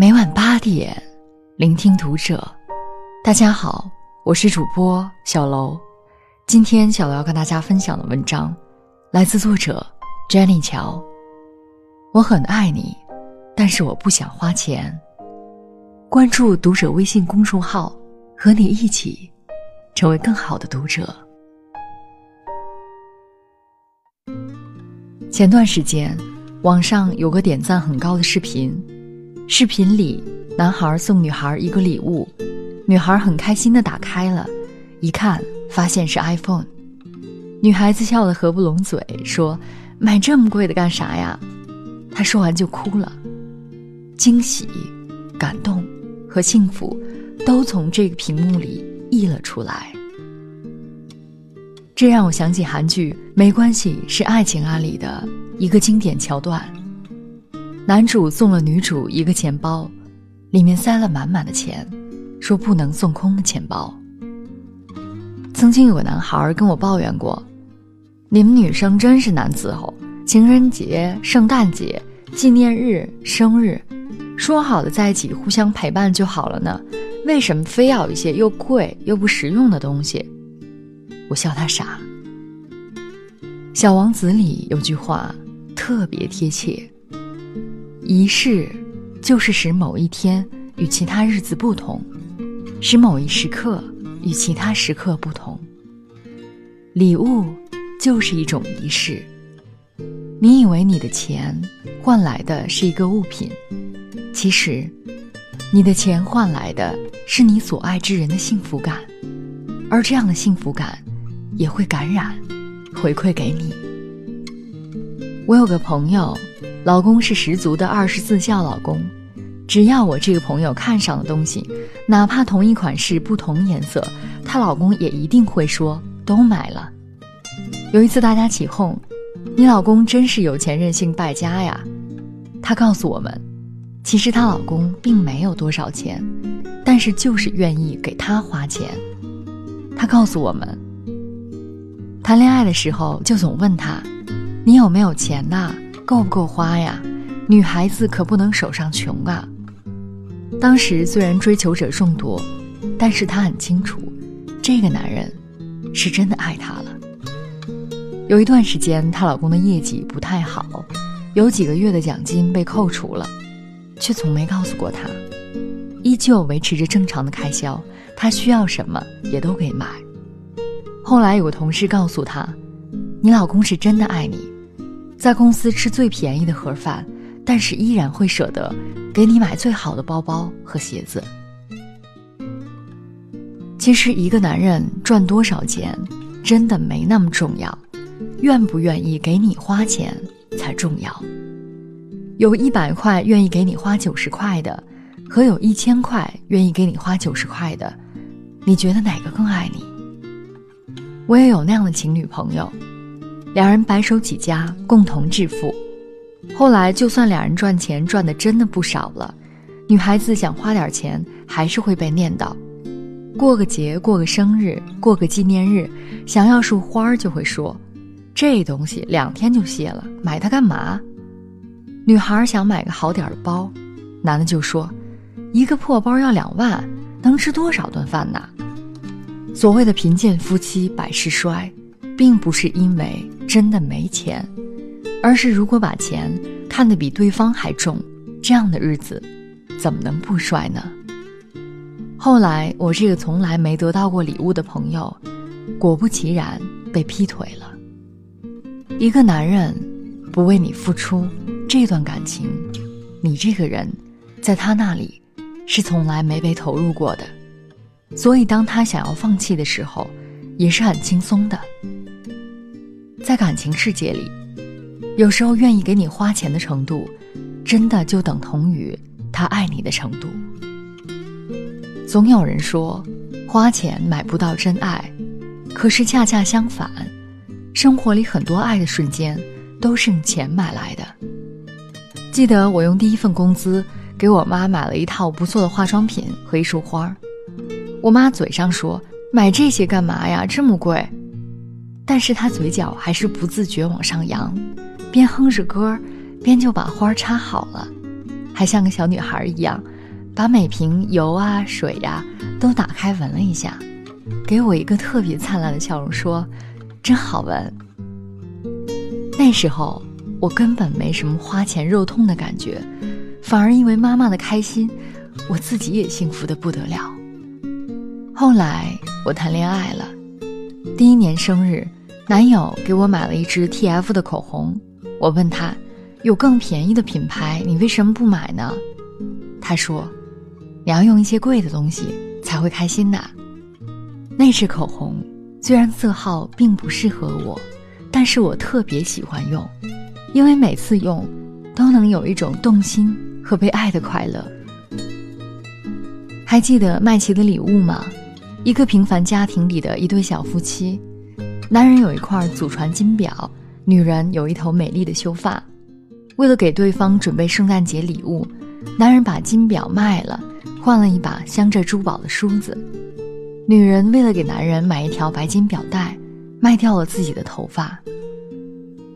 每晚八点，聆听读者。大家好，我是主播小楼。今天小楼要跟大家分享的文章，来自作者 Jenny 乔。我很爱你，但是我不想花钱。关注读者微信公众号，和你一起成为更好的读者。前段时间，网上有个点赞很高的视频。视频里，男孩送女孩一个礼物，女孩很开心的打开了，一看发现是 iPhone，女孩子笑得合不拢嘴，说：“买这么贵的干啥呀？”她说完就哭了，惊喜、感动和幸福都从这个屏幕里溢了出来。这让我想起韩剧《没关系是爱情啊》里的一个经典桥段。男主送了女主一个钱包，里面塞了满满的钱，说不能送空的钱包。曾经有个男孩跟我抱怨过：“你们女生真是难伺候，情人节、圣诞节、纪念日、生日，说好的在一起互相陪伴就好了呢，为什么非要一些又贵又不实用的东西？”我笑他傻。《小王子》里有句话特别贴切。仪式，就是使某一天与其他日子不同，使某一时刻与其他时刻不同。礼物，就是一种仪式。你以为你的钱换来的是一个物品，其实，你的钱换来的是你所爱之人的幸福感，而这样的幸福感，也会感染，回馈给你。我有个朋友。老公是十足的二十四孝老公，只要我这个朋友看上的东西，哪怕同一款式不同颜色，她老公也一定会说都买了。有一次大家起哄：“你老公真是有钱任性败家呀！”她告诉我们，其实她老公并没有多少钱，但是就是愿意给她花钱。她告诉我们，谈恋爱的时候就总问他：“你有没有钱呐？”够不够花呀？女孩子可不能手上穷啊！当时虽然追求者众多，但是她很清楚，这个男人是真的爱她了。有一段时间，她老公的业绩不太好，有几个月的奖金被扣除了，却从没告诉过她，依旧维持着正常的开销。她需要什么也都给买。后来有个同事告诉她：“你老公是真的爱你。”在公司吃最便宜的盒饭，但是依然会舍得给你买最好的包包和鞋子。其实，一个男人赚多少钱，真的没那么重要，愿不愿意给你花钱才重要。有一百块愿意给你花九十块的，和有一千块愿意给你花九十块的，你觉得哪个更爱你？我也有那样的情侣朋友。两人白手起家，共同致富。后来，就算两人赚钱赚的真的不少了，女孩子想花点钱，还是会被念叨。过个节，过个生日，过个纪念日，想要束花，就会说：“这东西两天就谢了，买它干嘛？”女孩想买个好点的包，男的就说：“一个破包要两万，能吃多少顿饭呢？”所谓的贫贱夫妻百事衰。并不是因为真的没钱，而是如果把钱看得比对方还重，这样的日子怎么能不衰呢？后来，我这个从来没得到过礼物的朋友，果不其然被劈腿了。一个男人不为你付出，这段感情，你这个人，在他那里是从来没被投入过的，所以当他想要放弃的时候，也是很轻松的。在感情世界里，有时候愿意给你花钱的程度，真的就等同于他爱你的程度。总有人说，花钱买不到真爱，可是恰恰相反，生活里很多爱的瞬间都是用钱买来的。记得我用第一份工资给我妈买了一套不错的化妆品和一束花，我妈嘴上说买这些干嘛呀，这么贵。但是他嘴角还是不自觉往上扬，边哼着歌边就把花插好了，还像个小女孩一样，把每瓶油啊、水呀都打开闻了一下，给我一个特别灿烂的笑容，说：“真好闻。”那时候我根本没什么花钱肉痛的感觉，反而因为妈妈的开心，我自己也幸福的不得了。后来我谈恋爱了，第一年生日，男友给我买了一支 TF 的口红。我问他，有更便宜的品牌，你为什么不买呢？他说，你要用一些贵的东西才会开心呐。那支口红虽然色号并不适合我，但是我特别喜欢用，因为每次用都能有一种动心和被爱的快乐。还记得麦琪的礼物吗？一个平凡家庭里的一对小夫妻，男人有一块祖传金表，女人有一头美丽的秀发。为了给对方准备圣诞节礼物，男人把金表卖了，换了一把镶着珠宝的梳子。女人为了给男人买一条白金表带，卖掉了自己的头发。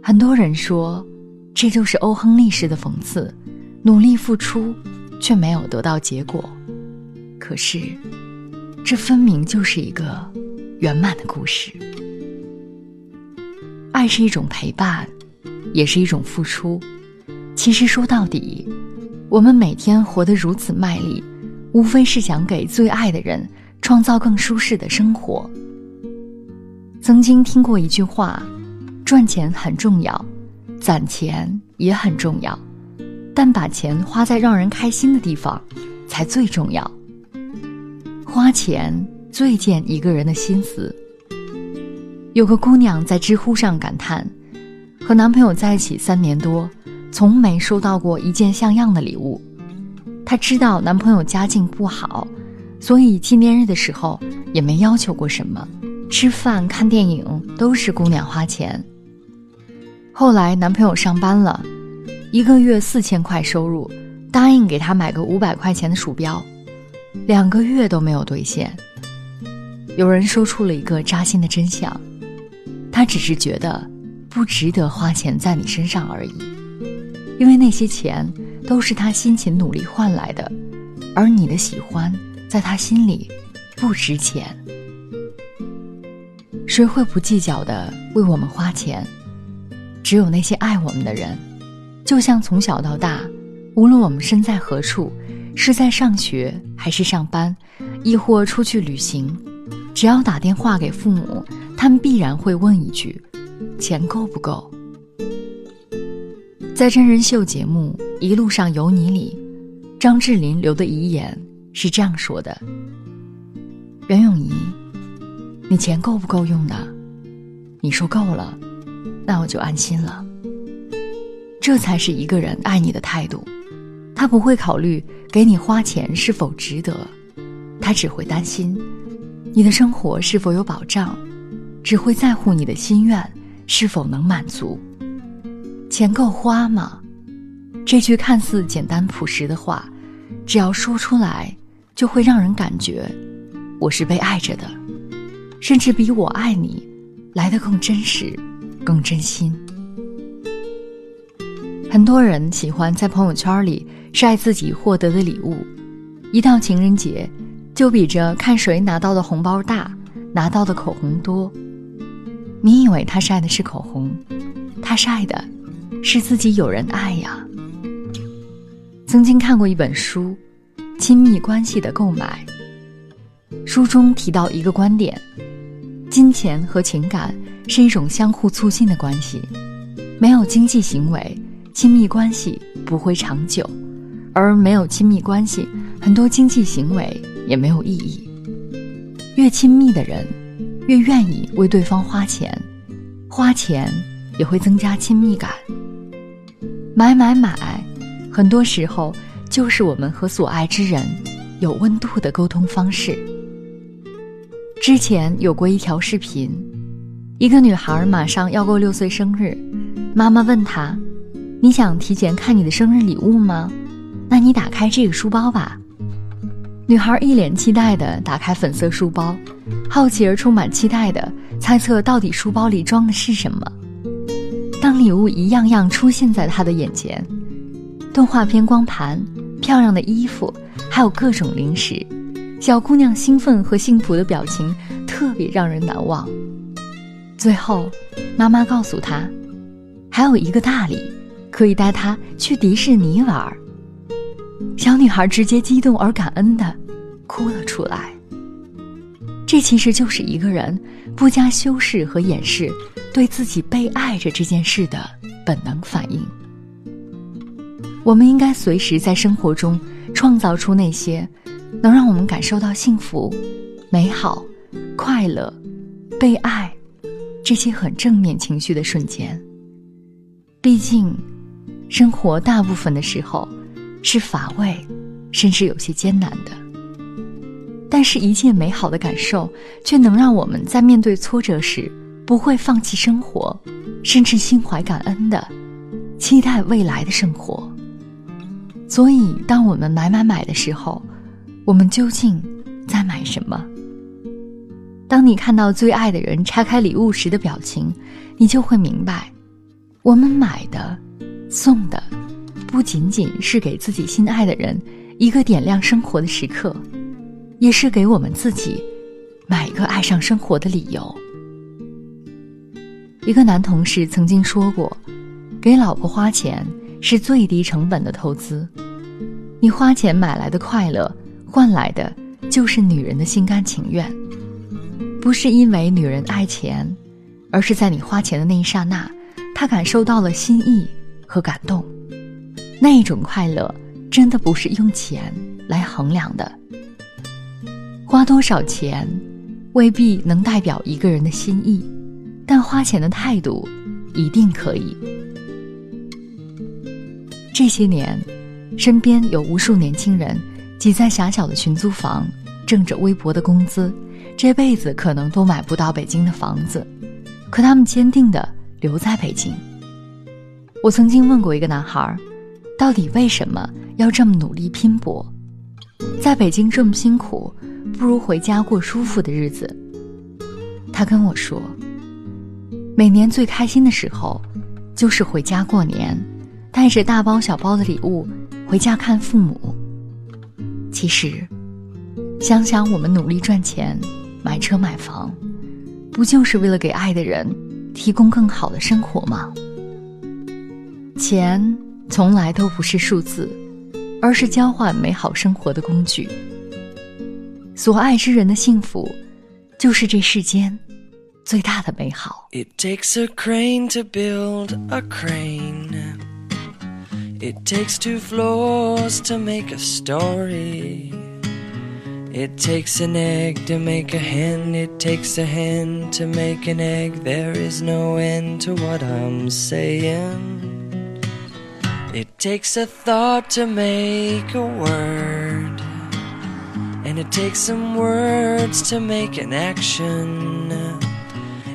很多人说，这就是欧亨利式的讽刺：努力付出，却没有得到结果。可是。这分明就是一个圆满的故事。爱是一种陪伴，也是一种付出。其实说到底，我们每天活得如此卖力，无非是想给最爱的人创造更舒适的生活。曾经听过一句话：赚钱很重要，攒钱也很重要，但把钱花在让人开心的地方，才最重要。花钱最见一个人的心思。有个姑娘在知乎上感叹，和男朋友在一起三年多，从没收到过一件像样的礼物。她知道男朋友家境不好，所以纪念日的时候也没要求过什么，吃饭看电影都是姑娘花钱。后来男朋友上班了，一个月四千块收入，答应给她买个五百块钱的鼠标。两个月都没有兑现。有人说出了一个扎心的真相：他只是觉得不值得花钱在你身上而已，因为那些钱都是他辛勤努力换来的，而你的喜欢在他心里不值钱。谁会不计较的为我们花钱？只有那些爱我们的人。就像从小到大，无论我们身在何处。是在上学还是上班，亦或出去旅行，只要打电话给父母，他们必然会问一句：“钱够不够？”在真人秀节目《一路上有你》里，张智霖留的遗言是这样说的：“袁咏仪，你钱够不够用的？你说够了，那我就安心了。这才是一个人爱你的态度。”他不会考虑给你花钱是否值得，他只会担心你的生活是否有保障，只会在乎你的心愿是否能满足。钱够花吗？这句看似简单朴实的话，只要说出来，就会让人感觉我是被爱着的，甚至比我爱你来得更真实、更真心。很多人喜欢在朋友圈里。晒自己获得的礼物，一到情人节，就比着看谁拿到的红包大，拿到的口红多。你以为他晒的是口红，他晒的是自己有人爱呀。曾经看过一本书《亲密关系的购买》，书中提到一个观点：金钱和情感是一种相互促进的关系，没有经济行为，亲密关系不会长久。而没有亲密关系，很多经济行为也没有意义。越亲密的人，越愿意为对方花钱，花钱也会增加亲密感。买买买，很多时候就是我们和所爱之人有温度的沟通方式。之前有过一条视频，一个女孩马上要过六岁生日，妈妈问她：“你想提前看你的生日礼物吗？”那你打开这个书包吧。女孩一脸期待地打开粉色书包，好奇而充满期待地猜测到底书包里装的是什么。当礼物一样样出现在她的眼前，动画片光盘、漂亮的衣服，还有各种零食，小姑娘兴奋和幸福的表情特别让人难忘。最后，妈妈告诉她，还有一个大礼，可以带她去迪士尼玩。小女孩直接激动而感恩的哭了出来。这其实就是一个人不加修饰和掩饰，对自己被爱着这件事的本能反应。我们应该随时在生活中创造出那些能让我们感受到幸福、美好、快乐、被爱这些很正面情绪的瞬间。毕竟，生活大部分的时候是乏味，甚至有些艰难的。但是，一切美好的感受却能让我们在面对挫折时不会放弃生活，甚至心怀感恩的期待未来的生活。所以，当我们买买买的时候，我们究竟在买什么？当你看到最爱的人拆开礼物时的表情，你就会明白，我们买的、送的，不仅仅是给自己心爱的人一个点亮生活的时刻。也是给我们自己买一个爱上生活的理由。一个男同事曾经说过：“给老婆花钱是最低成本的投资，你花钱买来的快乐，换来的就是女人的心甘情愿。不是因为女人爱钱，而是在你花钱的那一刹那，她感受到了心意和感动。那种快乐，真的不是用钱来衡量的。”花多少钱，未必能代表一个人的心意，但花钱的态度，一定可以。这些年，身边有无数年轻人挤在狭小的群租房，挣着微薄的工资，这辈子可能都买不到北京的房子，可他们坚定的留在北京。我曾经问过一个男孩，到底为什么要这么努力拼搏，在北京这么辛苦？不如回家过舒服的日子。他跟我说，每年最开心的时候，就是回家过年，带着大包小包的礼物回家看父母。其实，想想我们努力赚钱、买车买房，不就是为了给爱的人提供更好的生活吗？钱从来都不是数字，而是交换美好生活的工具。所爱之人的幸福，就是这世间最大的美好。It takes a crane to build a crane. It takes two floors to make a story. It takes an egg to make a hen. It takes a hen to make an egg. There is no end to what I'm saying. It takes a thought to make a word. And it takes some words to make an action.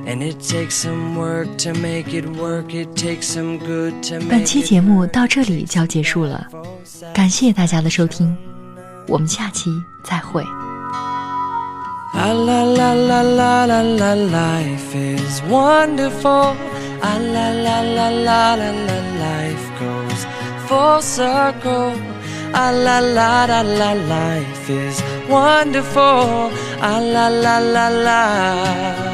And it takes some work to make it work. It takes some good to make 本期节目到这里就要结束了，感谢大家的收听，我们下期再会。Ah la la la la la la life is wonderful. Ah la la la la la la life goes full circle. Ah la la la la life is wonderful. Ah la la la la.